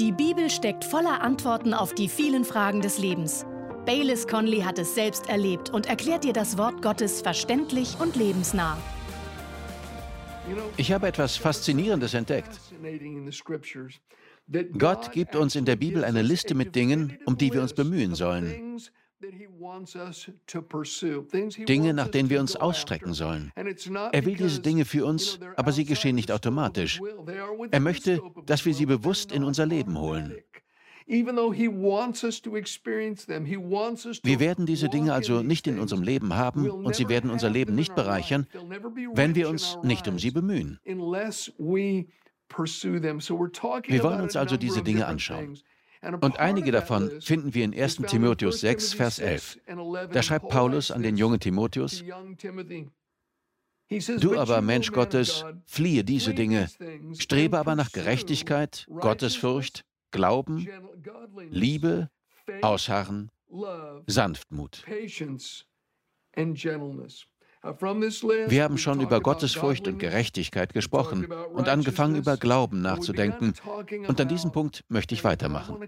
Die Bibel steckt voller Antworten auf die vielen Fragen des Lebens. Baylis Conley hat es selbst erlebt und erklärt dir das Wort Gottes verständlich und lebensnah. Ich habe etwas Faszinierendes entdeckt. Gott gibt uns in der Bibel eine Liste mit Dingen, um die wir uns bemühen sollen. Dinge, nach denen wir uns ausstrecken sollen. Er will diese Dinge für uns, aber sie geschehen nicht automatisch. Er möchte, dass wir sie bewusst in unser Leben holen. Wir werden diese Dinge also nicht in unserem Leben haben und sie werden unser Leben nicht bereichern, wenn wir uns nicht um sie bemühen. Wir wollen uns also diese Dinge anschauen. Und einige davon finden wir in 1 Timotheus 6, Vers 11. Da schreibt Paulus an den jungen Timotheus, Du aber, Mensch Gottes, fliehe diese Dinge, strebe aber nach Gerechtigkeit, Gottesfurcht, Glauben, Liebe, Ausharren, Sanftmut. Wir haben schon über Gottesfurcht und Gerechtigkeit gesprochen und angefangen, über Glauben nachzudenken. Und an diesem Punkt möchte ich weitermachen.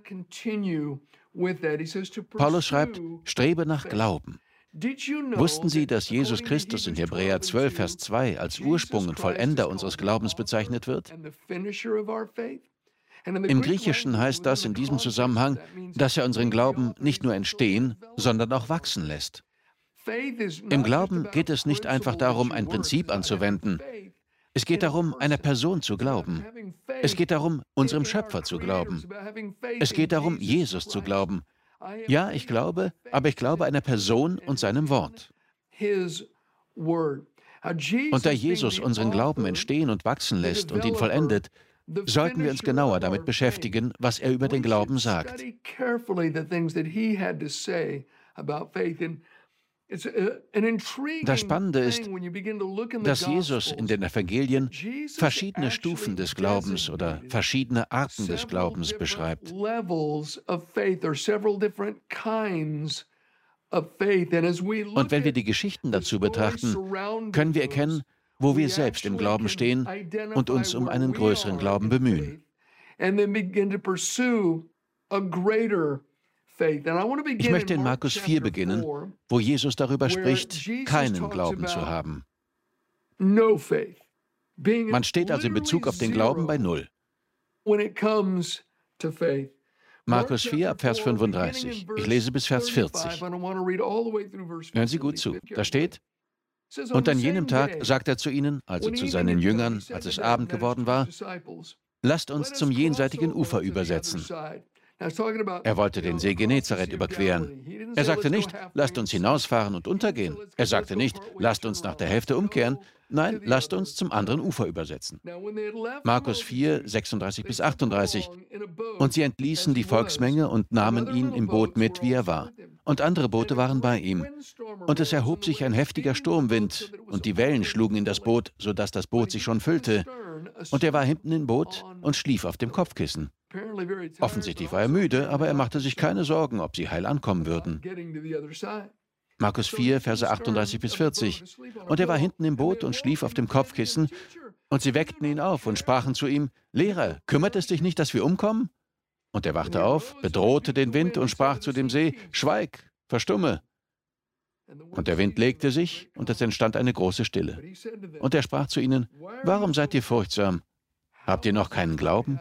Paulus schreibt, strebe nach Glauben. Wussten Sie, dass Jesus Christus in Hebräer 12, Vers 2 als Ursprung und Vollender unseres Glaubens bezeichnet wird? Im Griechischen heißt das in diesem Zusammenhang, dass er unseren Glauben nicht nur entstehen, sondern auch wachsen lässt. Im Glauben geht es nicht einfach darum, ein Prinzip anzuwenden. Es geht darum, einer Person zu glauben. Es geht darum, unserem Schöpfer zu glauben. Es geht darum, Jesus zu glauben. Ja, ich glaube, aber ich glaube einer Person und seinem Wort. Und da Jesus unseren Glauben entstehen und wachsen lässt und ihn vollendet, sollten wir uns genauer damit beschäftigen, was er über den Glauben sagt. Das Spannende ist, dass Jesus in den Evangelien verschiedene Stufen des Glaubens oder verschiedene Arten des Glaubens beschreibt. Und wenn wir die Geschichten dazu betrachten, können wir erkennen, wo wir selbst im Glauben stehen und uns um einen größeren Glauben bemühen. Ich möchte in Markus 4 beginnen, wo Jesus darüber spricht, keinen Glauben zu haben. Man steht also in Bezug auf den Glauben bei Null. Markus 4, Vers 35. Ich lese bis Vers 40. Hören Sie gut zu. Da steht, und an jenem Tag sagt er zu ihnen, also zu seinen Jüngern, als es Abend geworden war, lasst uns zum jenseitigen Ufer übersetzen. Er wollte den See Genezareth überqueren. Er sagte nicht, lasst uns hinausfahren und untergehen. Er sagte nicht, lasst uns nach der Hälfte umkehren. Nein, lasst uns zum anderen Ufer übersetzen. Markus 4, 36 bis 38. Und sie entließen die Volksmenge und nahmen ihn im Boot mit, wie er war. Und andere Boote waren bei ihm. Und es erhob sich ein heftiger Sturmwind, und die Wellen schlugen in das Boot, sodass das Boot sich schon füllte. Und er war hinten im Boot und schlief auf dem Kopfkissen. Offensichtlich war er müde, aber er machte sich keine Sorgen, ob sie heil ankommen würden. Markus 4, Verse 38 bis 40. Und er war hinten im Boot und schlief auf dem Kopfkissen, und sie weckten ihn auf und sprachen zu ihm, Lehrer, kümmert es dich nicht, dass wir umkommen? Und er wachte auf, bedrohte den Wind und sprach zu dem See, Schweig, verstumme. Und der Wind legte sich, und es entstand eine große Stille. Und er sprach zu ihnen, Warum seid ihr furchtsam? Habt ihr noch keinen Glauben?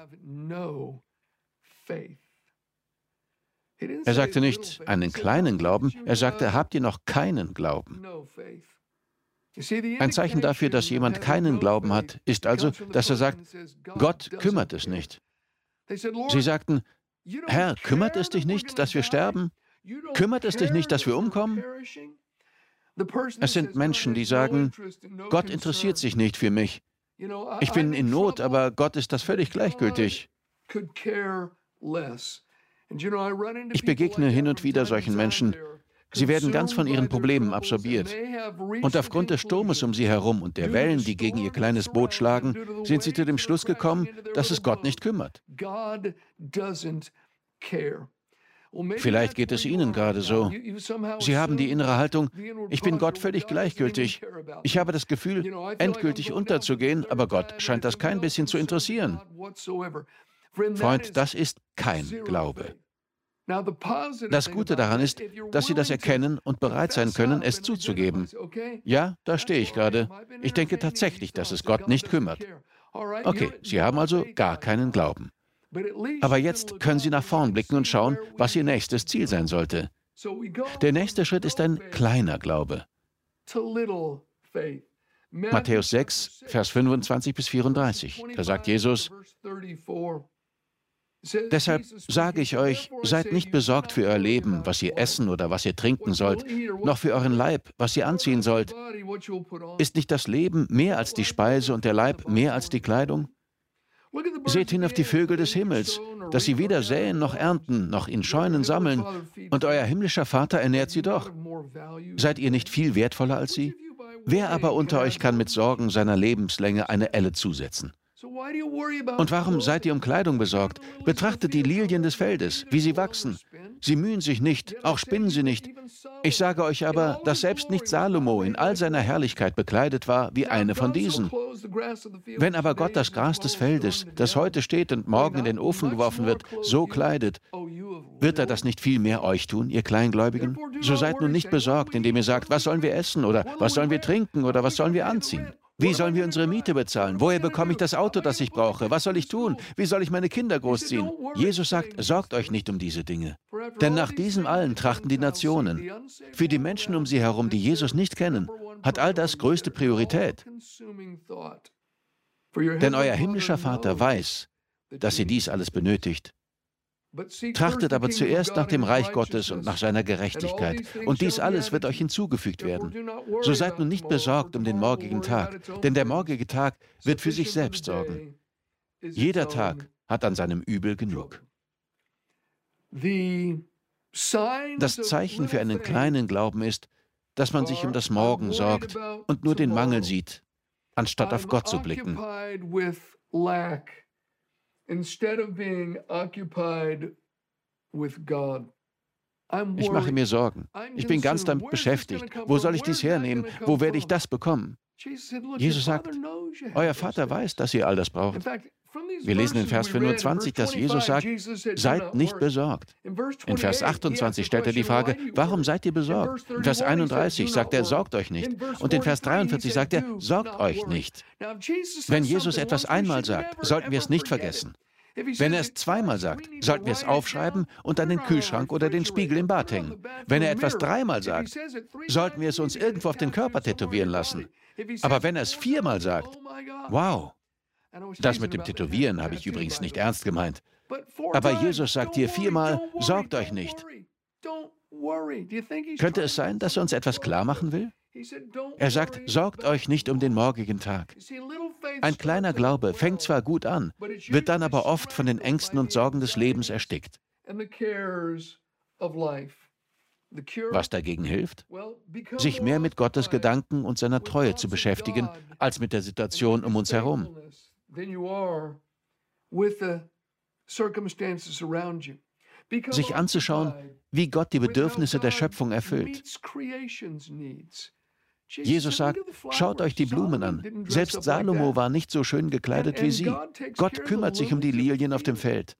Er sagte nicht einen kleinen Glauben, er sagte, habt ihr noch keinen Glauben? Ein Zeichen dafür, dass jemand keinen Glauben hat, ist also, dass er sagt, Gott kümmert es nicht. Sie sagten, Herr, kümmert es dich nicht, dass wir sterben? Kümmert es dich nicht, dass wir umkommen? Es sind Menschen, die sagen, Gott interessiert sich nicht für mich. Ich bin in Not, aber Gott ist das völlig gleichgültig. Ich begegne hin und wieder solchen Menschen. Sie werden ganz von ihren Problemen absorbiert. Und aufgrund des Sturmes um sie herum und der Wellen, die gegen ihr kleines Boot schlagen, sind sie zu dem Schluss gekommen, dass es Gott nicht kümmert. Vielleicht geht es Ihnen gerade so. Sie haben die innere Haltung, ich bin Gott völlig gleichgültig. Ich habe das Gefühl, endgültig unterzugehen, aber Gott scheint das kein bisschen zu interessieren. Freund, das ist kein Glaube. Das Gute daran ist, dass Sie das erkennen und bereit sein können, es zuzugeben. Ja, da stehe ich gerade. Ich denke tatsächlich, dass es Gott nicht kümmert. Okay, Sie haben also gar keinen Glauben. Aber jetzt können Sie nach vorn blicken und schauen, was Ihr nächstes Ziel sein sollte. Der nächste Schritt ist ein kleiner Glaube. Matthäus 6, Vers 25 bis 34. Da sagt Jesus, Deshalb sage ich euch, seid nicht besorgt für euer Leben, was ihr essen oder was ihr trinken sollt, noch für euren Leib, was ihr anziehen sollt. Ist nicht das Leben mehr als die Speise und der Leib mehr als die Kleidung? Seht hin auf die Vögel des Himmels, dass sie weder säen noch ernten, noch in Scheunen sammeln, und euer himmlischer Vater ernährt sie doch. Seid ihr nicht viel wertvoller als sie? Wer aber unter euch kann mit Sorgen seiner Lebenslänge eine Elle zusetzen? Und warum seid ihr um Kleidung besorgt? Betrachtet die Lilien des Feldes, wie sie wachsen. Sie mühen sich nicht, auch spinnen sie nicht. Ich sage euch aber, dass selbst nicht Salomo in all seiner Herrlichkeit bekleidet war wie eine von diesen. Wenn aber Gott das Gras des Feldes, das heute steht und morgen in den Ofen geworfen wird, so kleidet, wird er das nicht viel mehr euch tun, ihr Kleingläubigen? So seid nun nicht besorgt, indem ihr sagt, was sollen wir essen oder was sollen wir trinken oder was sollen wir anziehen? Wie sollen wir unsere Miete bezahlen? Woher bekomme ich das Auto, das ich brauche? Was soll ich tun? Wie soll ich meine Kinder großziehen? Jesus sagt, sorgt euch nicht um diese Dinge. Denn nach diesem allen trachten die Nationen. Für die Menschen um sie herum, die Jesus nicht kennen, hat all das größte Priorität. Denn euer himmlischer Vater weiß, dass ihr dies alles benötigt. Trachtet aber zuerst nach dem Reich Gottes und nach seiner Gerechtigkeit, und dies alles wird euch hinzugefügt werden. So seid nun nicht besorgt um den morgigen Tag, denn der morgige Tag wird für sich selbst sorgen. Jeder Tag hat an seinem Übel genug. Das Zeichen für einen kleinen Glauben ist, dass man sich um das Morgen sorgt und nur den Mangel sieht, anstatt auf Gott zu blicken instead of being occupied with God. Ich mache mir Sorgen. Ich bin ganz damit beschäftigt. Wo soll ich dies hernehmen? Wo werde ich das bekommen? Jesus sagt, euer Vater weiß, dass ihr all das braucht. Wir lesen in Vers 25, dass Jesus sagt, seid nicht besorgt. In Vers 28 stellt er die Frage, warum seid ihr besorgt? In Vers 31 sagt er, sorgt euch nicht. Und in Vers 43 sagt er, sorgt euch nicht. Wenn Jesus etwas einmal sagt, sollten wir es nicht vergessen. Wenn er es zweimal sagt, sollten wir es aufschreiben und an den Kühlschrank oder den Spiegel im Bad hängen. Wenn er etwas dreimal sagt, sollten wir es uns irgendwo auf den Körper tätowieren lassen. Aber wenn er es viermal sagt, wow, das mit dem Tätowieren habe ich übrigens nicht ernst gemeint. Aber Jesus sagt hier viermal, sorgt euch nicht. Könnte es sein, dass er uns etwas klar machen will? Er sagt, sorgt euch nicht um den morgigen Tag. Ein kleiner Glaube fängt zwar gut an, wird dann aber oft von den Ängsten und Sorgen des Lebens erstickt. Was dagegen hilft? Sich mehr mit Gottes Gedanken und seiner Treue zu beschäftigen, als mit der Situation um uns herum. Sich anzuschauen, wie Gott die Bedürfnisse der Schöpfung erfüllt. Jesus sagt, schaut euch die Blumen an. Selbst Salomo war nicht so schön gekleidet wie sie. Gott kümmert sich um die Lilien auf dem Feld.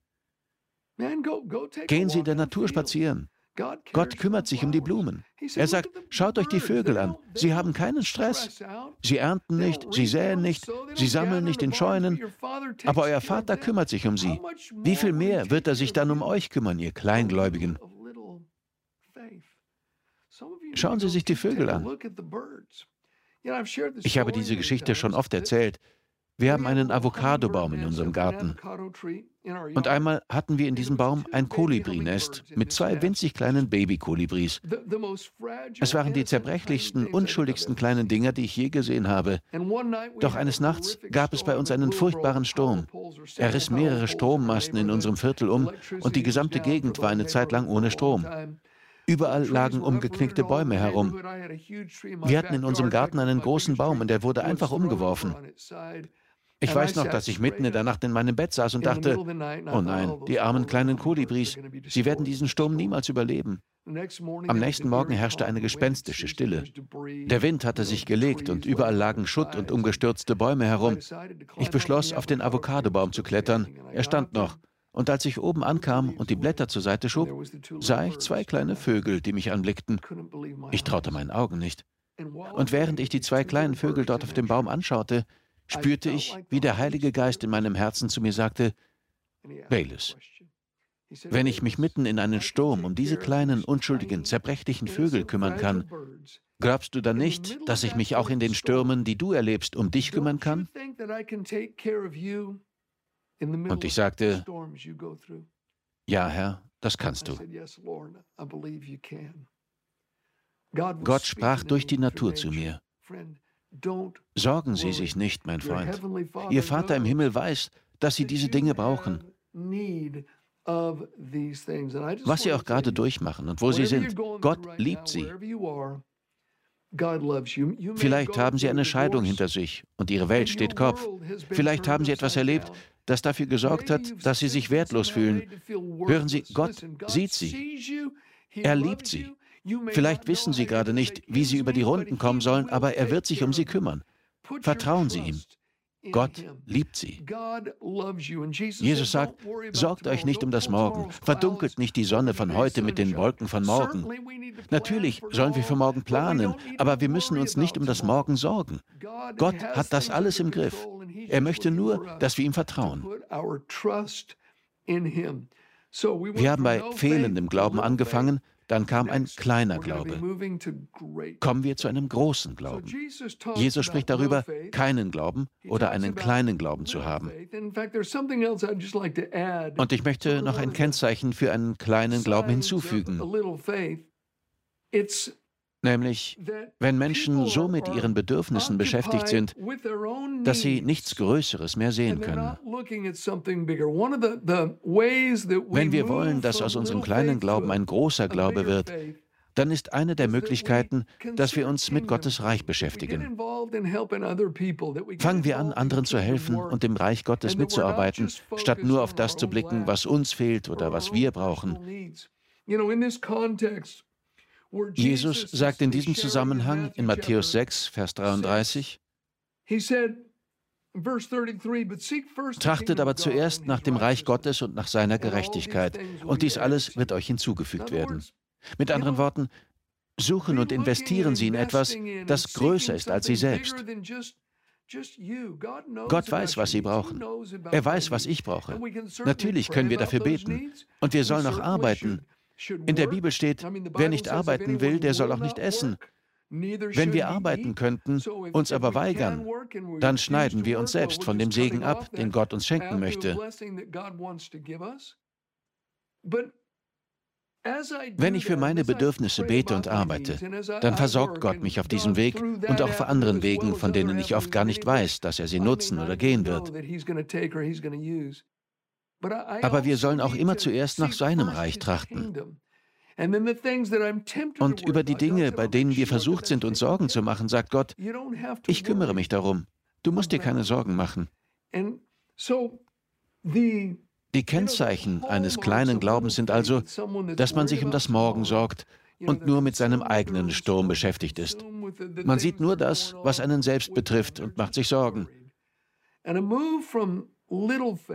Gehen Sie in der Natur spazieren. Gott kümmert sich um die Blumen. Er sagt, schaut euch die Vögel an. Sie haben keinen Stress. Sie ernten nicht, sie säen nicht, sie sammeln nicht in Scheunen, aber euer Vater kümmert sich um sie. Wie viel mehr wird er sich dann um euch kümmern, ihr Kleingläubigen? Schauen Sie sich die Vögel an. Ich habe diese Geschichte schon oft erzählt. Wir haben einen Avocadobaum in unserem Garten. Und einmal hatten wir in diesem Baum ein Kolibrinest mit zwei winzig kleinen Babykolibris. Es waren die zerbrechlichsten, unschuldigsten kleinen Dinger, die ich je gesehen habe. Doch eines Nachts gab es bei uns einen furchtbaren Sturm. Er riss mehrere Strommasten in unserem Viertel um und die gesamte Gegend war eine Zeit lang ohne Strom. Überall lagen umgeknickte Bäume herum. Wir hatten in unserem Garten einen großen Baum und der wurde einfach umgeworfen. Ich weiß noch, dass ich mitten in der Nacht in meinem Bett saß und dachte, oh nein, die armen kleinen Kolibris, sie werden diesen Sturm niemals überleben. Am nächsten Morgen herrschte eine gespenstische Stille. Der Wind hatte sich gelegt und überall lagen Schutt und umgestürzte Bäume herum. Ich beschloss, auf den Avocadobaum zu klettern. Er stand noch. Und als ich oben ankam und die Blätter zur Seite schob, sah ich zwei kleine Vögel, die mich anblickten. Ich traute meinen Augen nicht. Und während ich die zwei kleinen Vögel dort auf dem Baum anschaute, spürte ich, wie der Heilige Geist in meinem Herzen zu mir sagte, Bayless, wenn ich mich mitten in einen Sturm um diese kleinen, unschuldigen, zerbrechlichen Vögel kümmern kann, glaubst du dann nicht, dass ich mich auch in den Stürmen, die du erlebst, um dich kümmern kann? Und ich sagte, ja, Herr, das kannst du. Gott sprach durch die Natur zu mir. Sorgen Sie sich nicht, mein Freund. Ihr Vater im Himmel weiß, dass Sie diese Dinge brauchen was Sie auch gerade durchmachen und wo Sie sind. Gott liebt Sie. Vielleicht haben Sie eine Scheidung hinter sich und Ihre Welt steht Kopf. Vielleicht haben Sie etwas erlebt, das dafür gesorgt hat, dass Sie sich wertlos fühlen. Hören Sie, Gott sieht Sie. Er liebt Sie. Vielleicht wissen Sie gerade nicht, wie Sie über die Runden kommen sollen, aber er wird sich um Sie kümmern. Vertrauen Sie ihm. Gott liebt sie. Jesus sagt, sorgt euch nicht um das Morgen, verdunkelt nicht die Sonne von heute mit den Wolken von morgen. Natürlich sollen wir für morgen planen, aber wir müssen uns nicht um das Morgen sorgen. Gott hat das alles im Griff. Er möchte nur, dass wir ihm vertrauen. Wir haben bei fehlendem Glauben angefangen, dann kam ein kleiner Glaube. Kommen wir zu einem großen Glauben. Jesus spricht darüber, keinen Glauben oder einen kleinen Glauben zu haben. Und ich möchte noch ein Kennzeichen für einen kleinen Glauben hinzufügen. Nämlich, wenn Menschen so mit ihren Bedürfnissen beschäftigt sind, dass sie nichts Größeres mehr sehen können. Wenn wir wollen, dass aus unserem kleinen Glauben ein großer Glaube wird, dann ist eine der Möglichkeiten, dass wir uns mit Gottes Reich beschäftigen. Fangen wir an, anderen zu helfen und im Reich Gottes mitzuarbeiten, statt nur auf das zu blicken, was uns fehlt oder was wir brauchen. Jesus sagt in diesem Zusammenhang in Matthäus 6, Vers 33, Trachtet aber zuerst nach dem Reich Gottes und nach seiner Gerechtigkeit, und dies alles wird euch hinzugefügt werden. Mit anderen Worten, suchen und investieren Sie in etwas, das größer ist als Sie selbst. Gott weiß, was Sie brauchen. Er weiß, was ich brauche. Natürlich können wir dafür beten. Und wir sollen auch arbeiten. In der Bibel steht, wer nicht arbeiten will, der soll auch nicht essen. Wenn wir arbeiten könnten, uns aber weigern, dann schneiden wir uns selbst von dem Segen ab, den Gott uns schenken möchte. Wenn ich für meine Bedürfnisse bete und arbeite, dann versorgt Gott mich auf diesem Weg und auch auf anderen Wegen, von denen ich oft gar nicht weiß, dass er sie nutzen oder gehen wird. Aber wir sollen auch immer zuerst nach seinem Reich trachten. Und über die Dinge, bei denen wir versucht sind, uns Sorgen zu machen, sagt Gott, ich kümmere mich darum. Du musst dir keine Sorgen machen. Die Kennzeichen eines kleinen Glaubens sind also, dass man sich um das Morgen sorgt und nur mit seinem eigenen Sturm beschäftigt ist. Man sieht nur das, was einen selbst betrifft und macht sich Sorgen.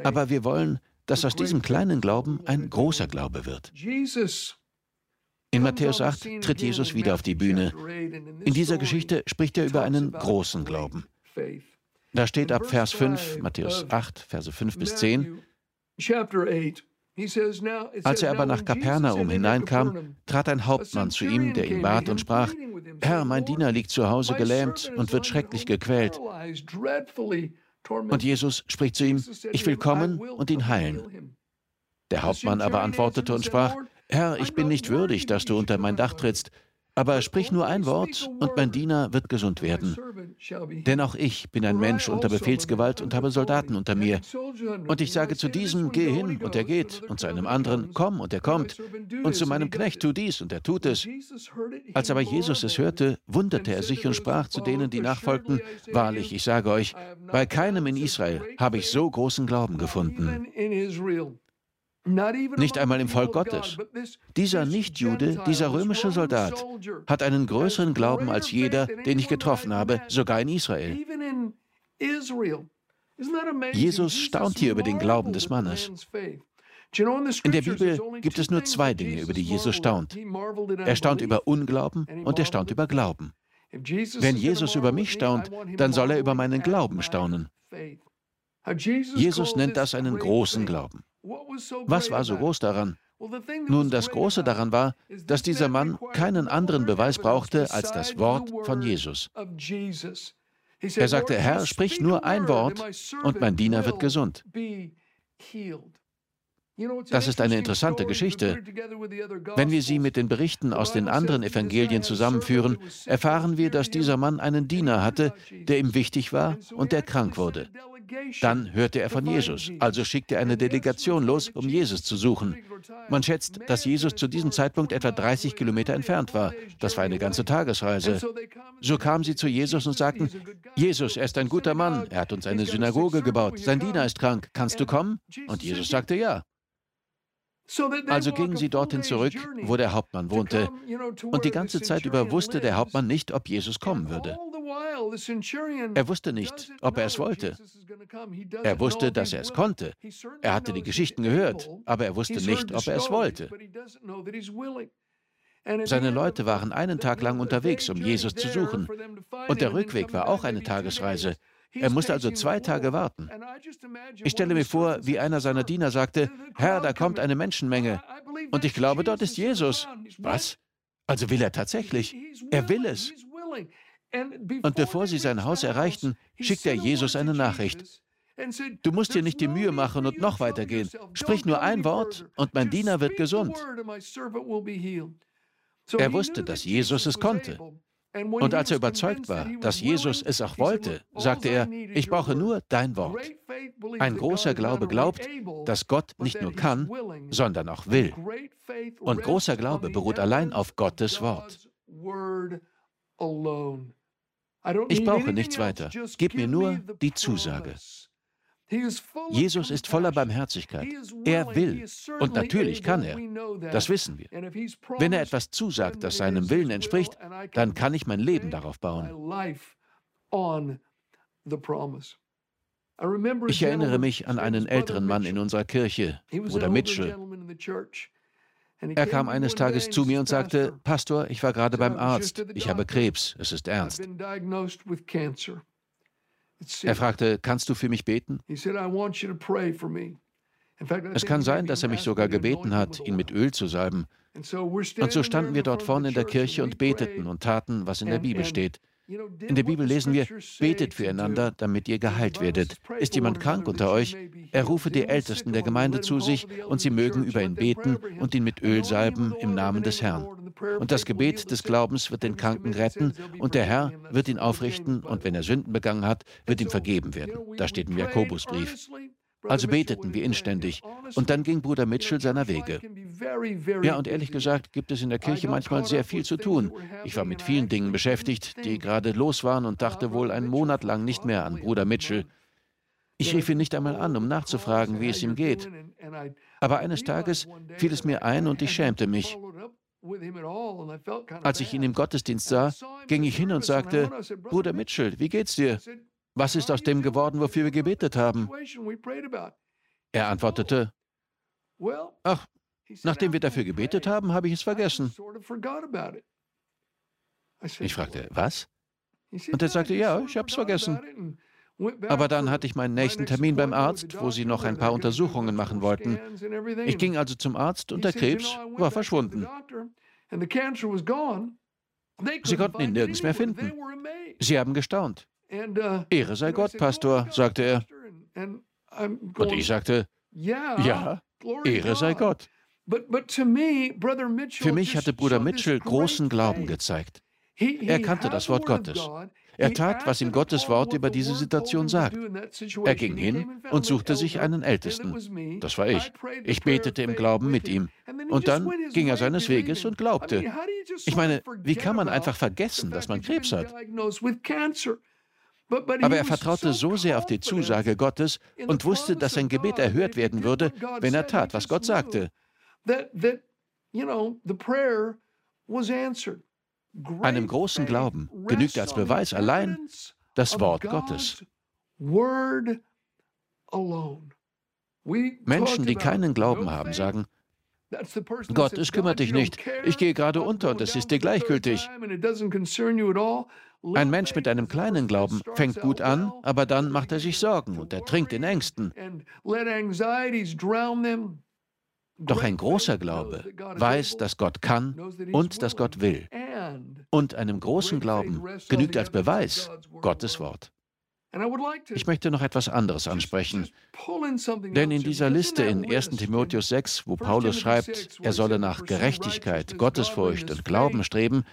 Aber wir wollen, dass aus diesem kleinen Glauben ein großer Glaube wird. In Matthäus 8 tritt Jesus wieder auf die Bühne. In dieser Geschichte spricht er über einen großen Glauben. Da steht ab Vers 5, Matthäus 8, Verse 5 bis 10, als er aber nach Kapernaum hineinkam, trat ein Hauptmann zu ihm, der ihn bat und sprach, Herr, mein Diener liegt zu Hause gelähmt und wird schrecklich gequält. Und Jesus spricht zu ihm, ich will kommen und ihn heilen. Der Hauptmann aber antwortete und sprach, Herr, ich bin nicht würdig, dass du unter mein Dach trittst, Aber sprich nur ein Wort und mein Diener wird gesund werden. Denn auch ich bin ein Mensch unter Befehlsgewalt und habe Soldaten unter mir. Und ich sage zu diesem, geh hin und er geht, und zu einem anderen, komm und er kommt, und zu meinem Knecht, tu dies und er tut es. Als aber Jesus es hörte, wunderte er sich und sprach zu denen, die nachfolgten, wahrlich, ich sage euch, bei keinem in Israel habe ich so großen Glauben gefunden. Nicht einmal im Volk Gottes. Dieser Nichtjude, dieser römische Soldat, hat einen größeren Glauben als jeder, den ich getroffen habe, sogar in Israel. Jesus staunt hier über den Glauben des Mannes. In der Bibel gibt es nur zwei Dinge, über die Jesus staunt. Er staunt über Unglauben und er staunt über Glauben. Wenn Jesus über mich staunt, dann soll er über meinen Glauben staunen. Jesus nennt das einen großen Glauben. Was war so groß daran? Nun, das Große daran war, dass dieser Mann keinen anderen Beweis brauchte als das Wort von Jesus. Er sagte, Herr, sprich nur ein Wort und mein Diener wird gesund. Das ist eine interessante Geschichte. Wenn wir sie mit den Berichten aus den anderen Evangelien zusammenführen, erfahren wir, dass dieser Mann einen Diener hatte, der ihm wichtig war und der krank wurde. Dann hörte er von Jesus, also schickte er eine Delegation los, um Jesus zu suchen. Man schätzt, dass Jesus zu diesem Zeitpunkt etwa 30 Kilometer entfernt war. Das war eine ganze Tagesreise. So kamen sie zu Jesus und sagten, Jesus, er ist ein guter Mann, er hat uns eine Synagoge gebaut, sein Diener ist krank, kannst du kommen? Und Jesus sagte ja. Also gingen sie dorthin zurück, wo der Hauptmann wohnte. Und die ganze Zeit über wusste der Hauptmann nicht, ob Jesus kommen würde. Er wusste nicht, ob er es wollte. Er wusste, dass er es konnte. Er hatte die Geschichten gehört, aber er wusste nicht, ob er es wollte. Seine Leute waren einen Tag lang unterwegs, um Jesus zu suchen. Und der Rückweg war auch eine Tagesreise. Er musste also zwei Tage warten. Ich stelle mir vor, wie einer seiner Diener sagte, Herr, da kommt eine Menschenmenge. Und ich glaube, dort ist Jesus. Was? Also will er tatsächlich. Er will es. Und bevor sie sein Haus erreichten, schickte er Jesus eine Nachricht. Du musst dir nicht die Mühe machen und noch weitergehen. Sprich nur ein Wort und mein Diener wird gesund. Er wusste, dass Jesus es konnte. Und als er überzeugt war, dass Jesus es auch wollte, sagte er, ich brauche nur dein Wort. Ein großer Glaube glaubt, dass Gott nicht nur kann, sondern auch will. Und großer Glaube beruht allein auf Gottes Wort. Ich brauche nichts weiter. Gib mir nur die Zusage. Jesus ist voller Barmherzigkeit. Er will. Und natürlich kann er. Das wissen wir. Wenn er etwas zusagt, das seinem Willen entspricht, dann kann ich mein Leben darauf bauen. Ich erinnere mich an einen älteren Mann in unserer Kirche, Bruder Mitchell. Er kam eines Tages zu mir und sagte, Pastor, ich war gerade beim Arzt, ich habe Krebs, es ist ernst. Er fragte, kannst du für mich beten? Es kann sein, dass er mich sogar gebeten hat, ihn mit Öl zu salben. Und so standen wir dort vorne in der Kirche und beteten und taten, was in der Bibel steht. In der Bibel lesen wir, betet füreinander, damit ihr geheilt werdet. Ist jemand krank unter euch? Er rufe die Ältesten der Gemeinde zu sich und sie mögen über ihn beten und ihn mit Öl salben im Namen des Herrn. Und das Gebet des Glaubens wird den Kranken retten und der Herr wird ihn aufrichten und wenn er Sünden begangen hat, wird ihm vergeben werden. Da steht im Jakobusbrief. Also beteten wir inständig. Und dann ging Bruder Mitchell seiner Wege. Ja, und ehrlich gesagt gibt es in der Kirche manchmal sehr viel zu tun. Ich war mit vielen Dingen beschäftigt, die gerade los waren und dachte wohl einen Monat lang nicht mehr an Bruder Mitchell. Ich rief ihn nicht einmal an, um nachzufragen, wie es ihm geht. Aber eines Tages fiel es mir ein und ich schämte mich. Als ich ihn im Gottesdienst sah, ging ich hin und sagte, Bruder Mitchell, wie geht's dir? Was ist aus dem geworden, wofür wir gebetet haben? Er antwortete, ach, nachdem wir dafür gebetet haben, habe ich es vergessen. Ich fragte, was? Und er sagte, ja, ich habe es vergessen. Aber dann hatte ich meinen nächsten Termin beim Arzt, wo sie noch ein paar Untersuchungen machen wollten. Ich ging also zum Arzt und der Krebs war verschwunden. Sie konnten ihn nirgends mehr finden. Sie haben gestaunt. Uh, Ehre sei Gott, Pastor, sagte er. Und ich sagte, ja, Ehre sei Gott. Für mich hatte Bruder Mitchell großen Glauben gezeigt. Er kannte das Wort Gottes. Er tat, was ihm Gottes Wort über diese Situation sagt. Er ging hin und suchte sich einen Ältesten. Das war ich. Ich betete im Glauben mit ihm. Und dann ging er seines Weges und glaubte. Ich meine, wie kann man einfach vergessen, dass man Krebs hat? Aber er vertraute so sehr auf die Zusage Gottes und wusste, dass sein Gebet erhört werden würde, wenn er tat, was Gott sagte. Einem großen Glauben genügt als Beweis allein das Wort Gottes. Menschen, die keinen Glauben haben, sagen, Gott, es kümmert dich nicht. Ich gehe gerade unter und es ist dir gleichgültig. Ein Mensch mit einem kleinen Glauben fängt gut an, aber dann macht er sich Sorgen und er trinkt in Ängsten. Doch ein großer Glaube weiß, dass Gott kann und dass Gott will. Und einem großen Glauben genügt als Beweis Gottes Wort. Ich möchte noch etwas anderes ansprechen. Denn in dieser Liste in 1 Timotheus 6, wo Paulus schreibt, er solle nach Gerechtigkeit, Gottesfurcht und Glauben streben,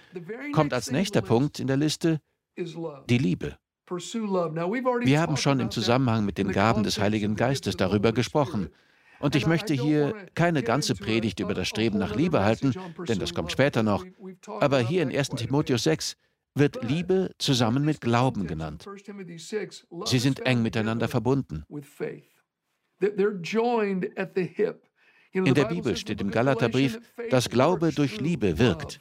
kommt als nächster Punkt in der Liste die Liebe. Wir haben schon im Zusammenhang mit den Gaben des Heiligen Geistes darüber gesprochen. Und ich möchte hier keine ganze Predigt über das Streben nach Liebe halten, denn das kommt später noch. Aber hier in 1 Timotheus 6 wird Liebe zusammen mit Glauben genannt. Sie sind eng miteinander verbunden. In der Bibel steht im Galaterbrief, dass Glaube durch Liebe wirkt.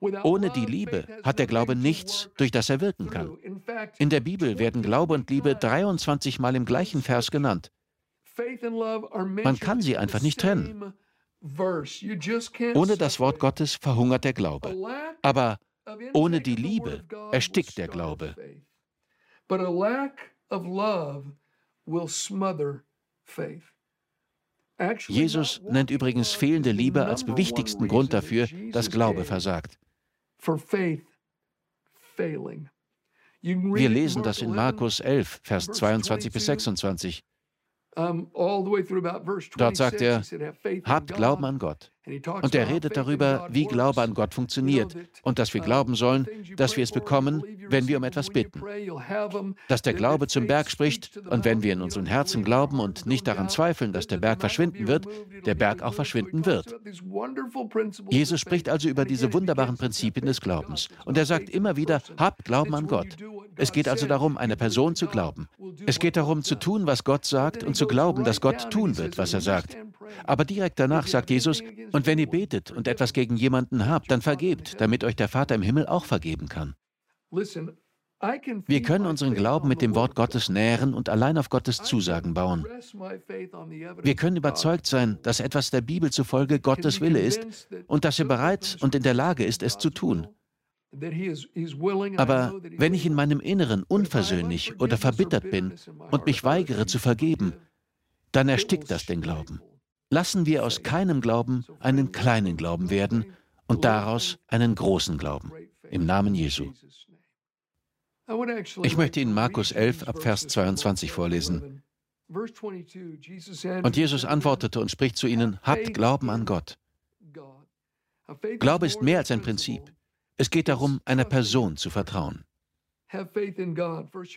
Ohne die Liebe hat der Glaube nichts, durch das er wirken kann. In der Bibel werden Glaube und Liebe 23 Mal im gleichen Vers genannt. Man kann sie einfach nicht trennen. Ohne das Wort Gottes verhungert der Glaube. Aber ohne die Liebe erstickt der Glaube. Jesus nennt übrigens fehlende Liebe als wichtigsten Grund dafür, dass Glaube versagt. Wir lesen das in Markus 11, Vers 22 bis 26. Dort sagt er, habt Glauben an Gott. Und er redet darüber, wie Glaube an Gott funktioniert und dass wir glauben sollen, dass wir es bekommen, wenn wir um etwas bitten. Dass der Glaube zum Berg spricht und wenn wir in unseren Herzen glauben und nicht daran zweifeln, dass der Berg verschwinden wird, der Berg auch verschwinden wird. Jesus spricht also über diese wunderbaren Prinzipien des Glaubens. Und er sagt immer wieder, habt Glauben an Gott. Es geht also darum, einer Person zu glauben. Es geht darum, zu tun, was Gott sagt und zu glauben, dass Gott tun wird, was er sagt. Aber direkt danach sagt Jesus, und wenn ihr betet und etwas gegen jemanden habt, dann vergebt, damit euch der Vater im Himmel auch vergeben kann. Wir können unseren Glauben mit dem Wort Gottes nähren und allein auf Gottes Zusagen bauen. Wir können überzeugt sein, dass etwas der Bibel zufolge Gottes Wille ist und dass er bereit und in der Lage ist, es zu tun. Aber wenn ich in meinem Inneren unversöhnlich oder verbittert bin und mich weigere zu vergeben, dann erstickt das den Glauben. Lassen wir aus keinem Glauben einen kleinen Glauben werden und daraus einen großen Glauben. Im Namen Jesu. Ich möchte Ihnen Markus 11 ab Vers 22 vorlesen. Und Jesus antwortete und spricht zu ihnen, habt Glauben an Gott. Glaube ist mehr als ein Prinzip. Es geht darum, einer Person zu vertrauen.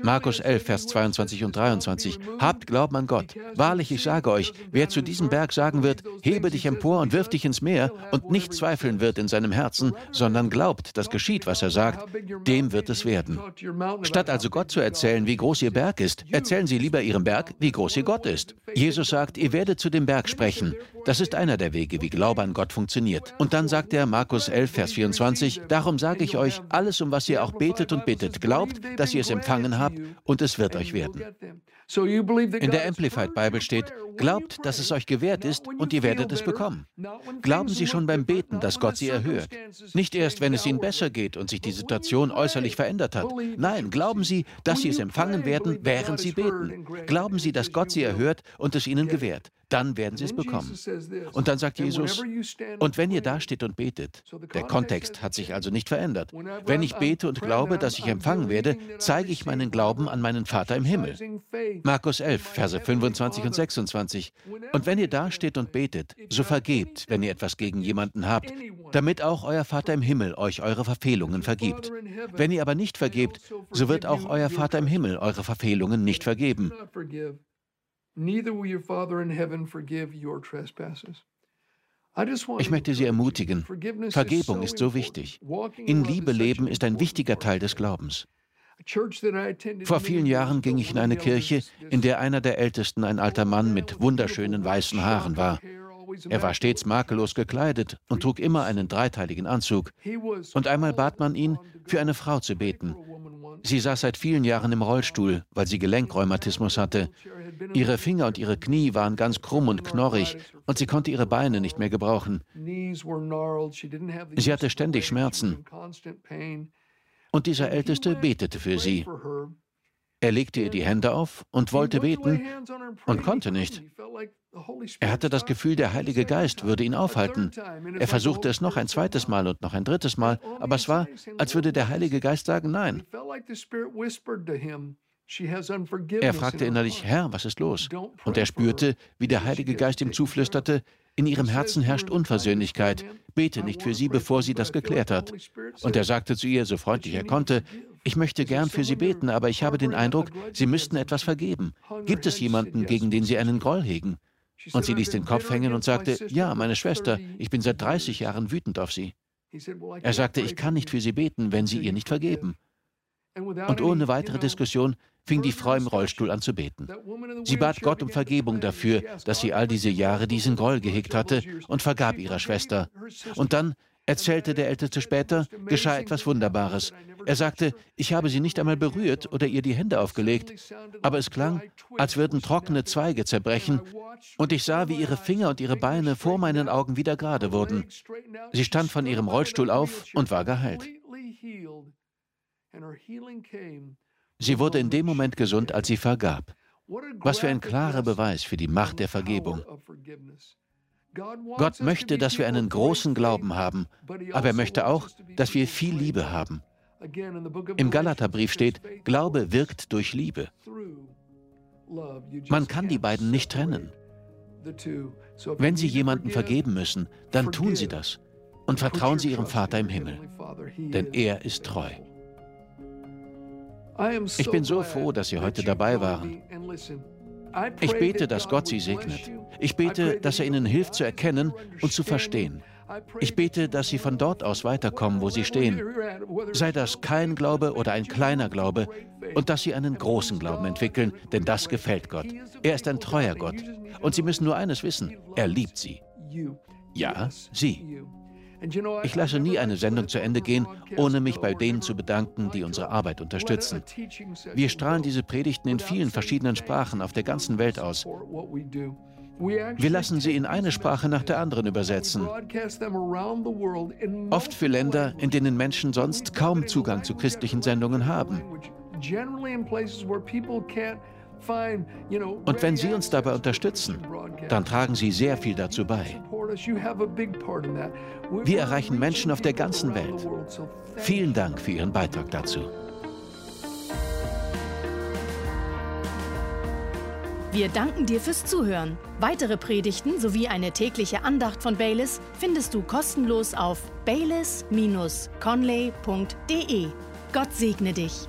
Markus 11, Vers 22 und 23. Habt Glauben an Gott. Wahrlich, ich sage euch, wer zu diesem Berg sagen wird, hebe dich empor und wirf dich ins Meer und nicht zweifeln wird in seinem Herzen, sondern glaubt, dass geschieht, was er sagt, dem wird es werden. Statt also Gott zu erzählen, wie groß ihr Berg ist, erzählen Sie lieber Ihrem Berg, wie groß ihr Gott ist. Jesus sagt, ihr werdet zu dem Berg sprechen. Das ist einer der Wege, wie Glaube an Gott funktioniert. Und dann sagt er, Markus 11, Vers 24, darum sage ich euch, alles, um was ihr auch betet und bittet, glaubt, Glaubt, dass ihr es empfangen habt und es wird euch werden. In der Amplified Bible steht, glaubt, dass es euch gewährt ist und ihr werdet es bekommen. Glauben Sie schon beim Beten, dass Gott Sie erhört. Nicht erst, wenn es Ihnen besser geht und sich die Situation äußerlich verändert hat. Nein, glauben Sie, dass Sie es empfangen werden, während Sie beten. Glauben Sie, dass Gott Sie erhört und es Ihnen gewährt. dann werden sie es bekommen. Und dann sagt Jesus, und wenn ihr dasteht und betet, der Kontext hat sich also nicht verändert. Wenn ich bete und glaube, dass ich empfangen werde, zeige ich meinen Glauben an meinen Vater im Himmel. Markus 11, Verse 25 und 26. Und wenn ihr dasteht und betet, so vergebt, wenn ihr etwas gegen jemanden habt, damit auch euer Vater im Himmel euch eure Verfehlungen vergibt. Wenn ihr aber nicht vergebt, so wird auch euer Vater im Himmel eure Verfehlungen nicht vergeben. Ich möchte Sie ermutigen, Vergebung ist so wichtig. In Liebe leben ist ein wichtiger Teil des Glaubens. Vor vielen Jahren ging ich in eine Kirche, in der einer der Ältesten ein alter Mann mit wunderschönen weißen Haaren war. Er war stets makellos gekleidet und trug immer einen dreiteiligen Anzug. Und einmal bat man ihn, für eine Frau zu beten. Sie saß seit vielen Jahren im Rollstuhl, weil sie Gelenkrheumatismus hatte. Ihre Finger und ihre Knie waren ganz krumm und knorrig und sie konnte ihre Beine nicht mehr gebrauchen. Sie hatte ständig Schmerzen. Und dieser Älteste betete für sie. Er legte ihr die Hände auf und wollte beten und konnte nicht. Er hatte das Gefühl, der Heilige Geist würde ihn aufhalten. Er versuchte es noch ein zweites Mal und noch ein drittes Mal, aber es war, als würde der Heilige Geist sagen Nein. Er fragte innerlich, Herr, was ist los? Und er spürte, wie der Heilige Geist ihm zuflüsterte, in ihrem Herzen herrscht Unversöhnlichkeit. Bete nicht für sie, bevor sie das geklärt hat. Und er sagte zu ihr, so freundlich er konnte, ich möchte gern für Sie beten, aber ich habe den Eindruck, Sie müssten etwas vergeben. Gibt es jemanden, gegen den Sie einen Groll hegen? Und sie ließ den Kopf hängen und sagte, ja, meine Schwester, ich bin seit 30 Jahren wütend auf sie. Er sagte, ich kann nicht für sie beten, wenn sie ihr nicht vergeben. Und ohne weitere Diskussion fing die Frau im Rollstuhl an zu beten. Sie bat Gott um Vergebung dafür, dass sie all diese Jahre diesen Groll gehegt hatte und vergab ihrer Schwester. Und dann erzählte der Älteste später, geschah etwas Wunderbares. Er sagte, ich habe sie nicht einmal berührt oder ihr die Hände aufgelegt, aber es klang, als würden trockene Zweige zerbrechen, und ich sah, wie ihre Finger und ihre Beine vor meinen Augen wieder gerade wurden. Sie stand von ihrem Rollstuhl auf und war geheilt. Sie wurde in dem Moment gesund, als sie vergab. Was für ein klarer Beweis für die Macht der Vergebung. Gott möchte, dass wir einen großen Glauben haben, aber er möchte auch, dass wir viel Liebe haben. Im Galaterbrief steht, Glaube wirkt durch Liebe. Man kann die beiden nicht trennen. Wenn Sie jemanden vergeben müssen, dann tun Sie das und vertrauen Sie Ihrem Vater im Himmel, denn er ist treu. Ich bin so froh, dass Sie heute dabei waren. Ich bete, dass Gott Sie segnet. Ich bete, dass er Ihnen hilft zu erkennen und zu verstehen. Ich bete, dass Sie von dort aus weiterkommen, wo Sie stehen. Sei das kein Glaube oder ein kleiner Glaube und dass Sie einen großen Glauben entwickeln, denn das gefällt Gott. Er ist ein treuer Gott. Und Sie müssen nur eines wissen, er liebt Sie. Ja, Sie. Ich lasse nie eine Sendung zu Ende gehen, ohne mich bei denen zu bedanken, die unsere Arbeit unterstützen. Wir strahlen diese Predigten in vielen verschiedenen Sprachen auf der ganzen Welt aus. Wir lassen sie in eine Sprache nach der anderen übersetzen. Oft für Länder, in denen Menschen sonst kaum Zugang zu christlichen Sendungen haben. Und wenn Sie uns dabei unterstützen, dann tragen Sie sehr viel dazu bei. Wir erreichen Menschen auf der ganzen Welt. Vielen Dank für Ihren Beitrag dazu. Wir danken dir fürs Zuhören. Weitere Predigten sowie eine tägliche Andacht von Baylis findest du kostenlos auf baylis-conley.de. Gott segne dich.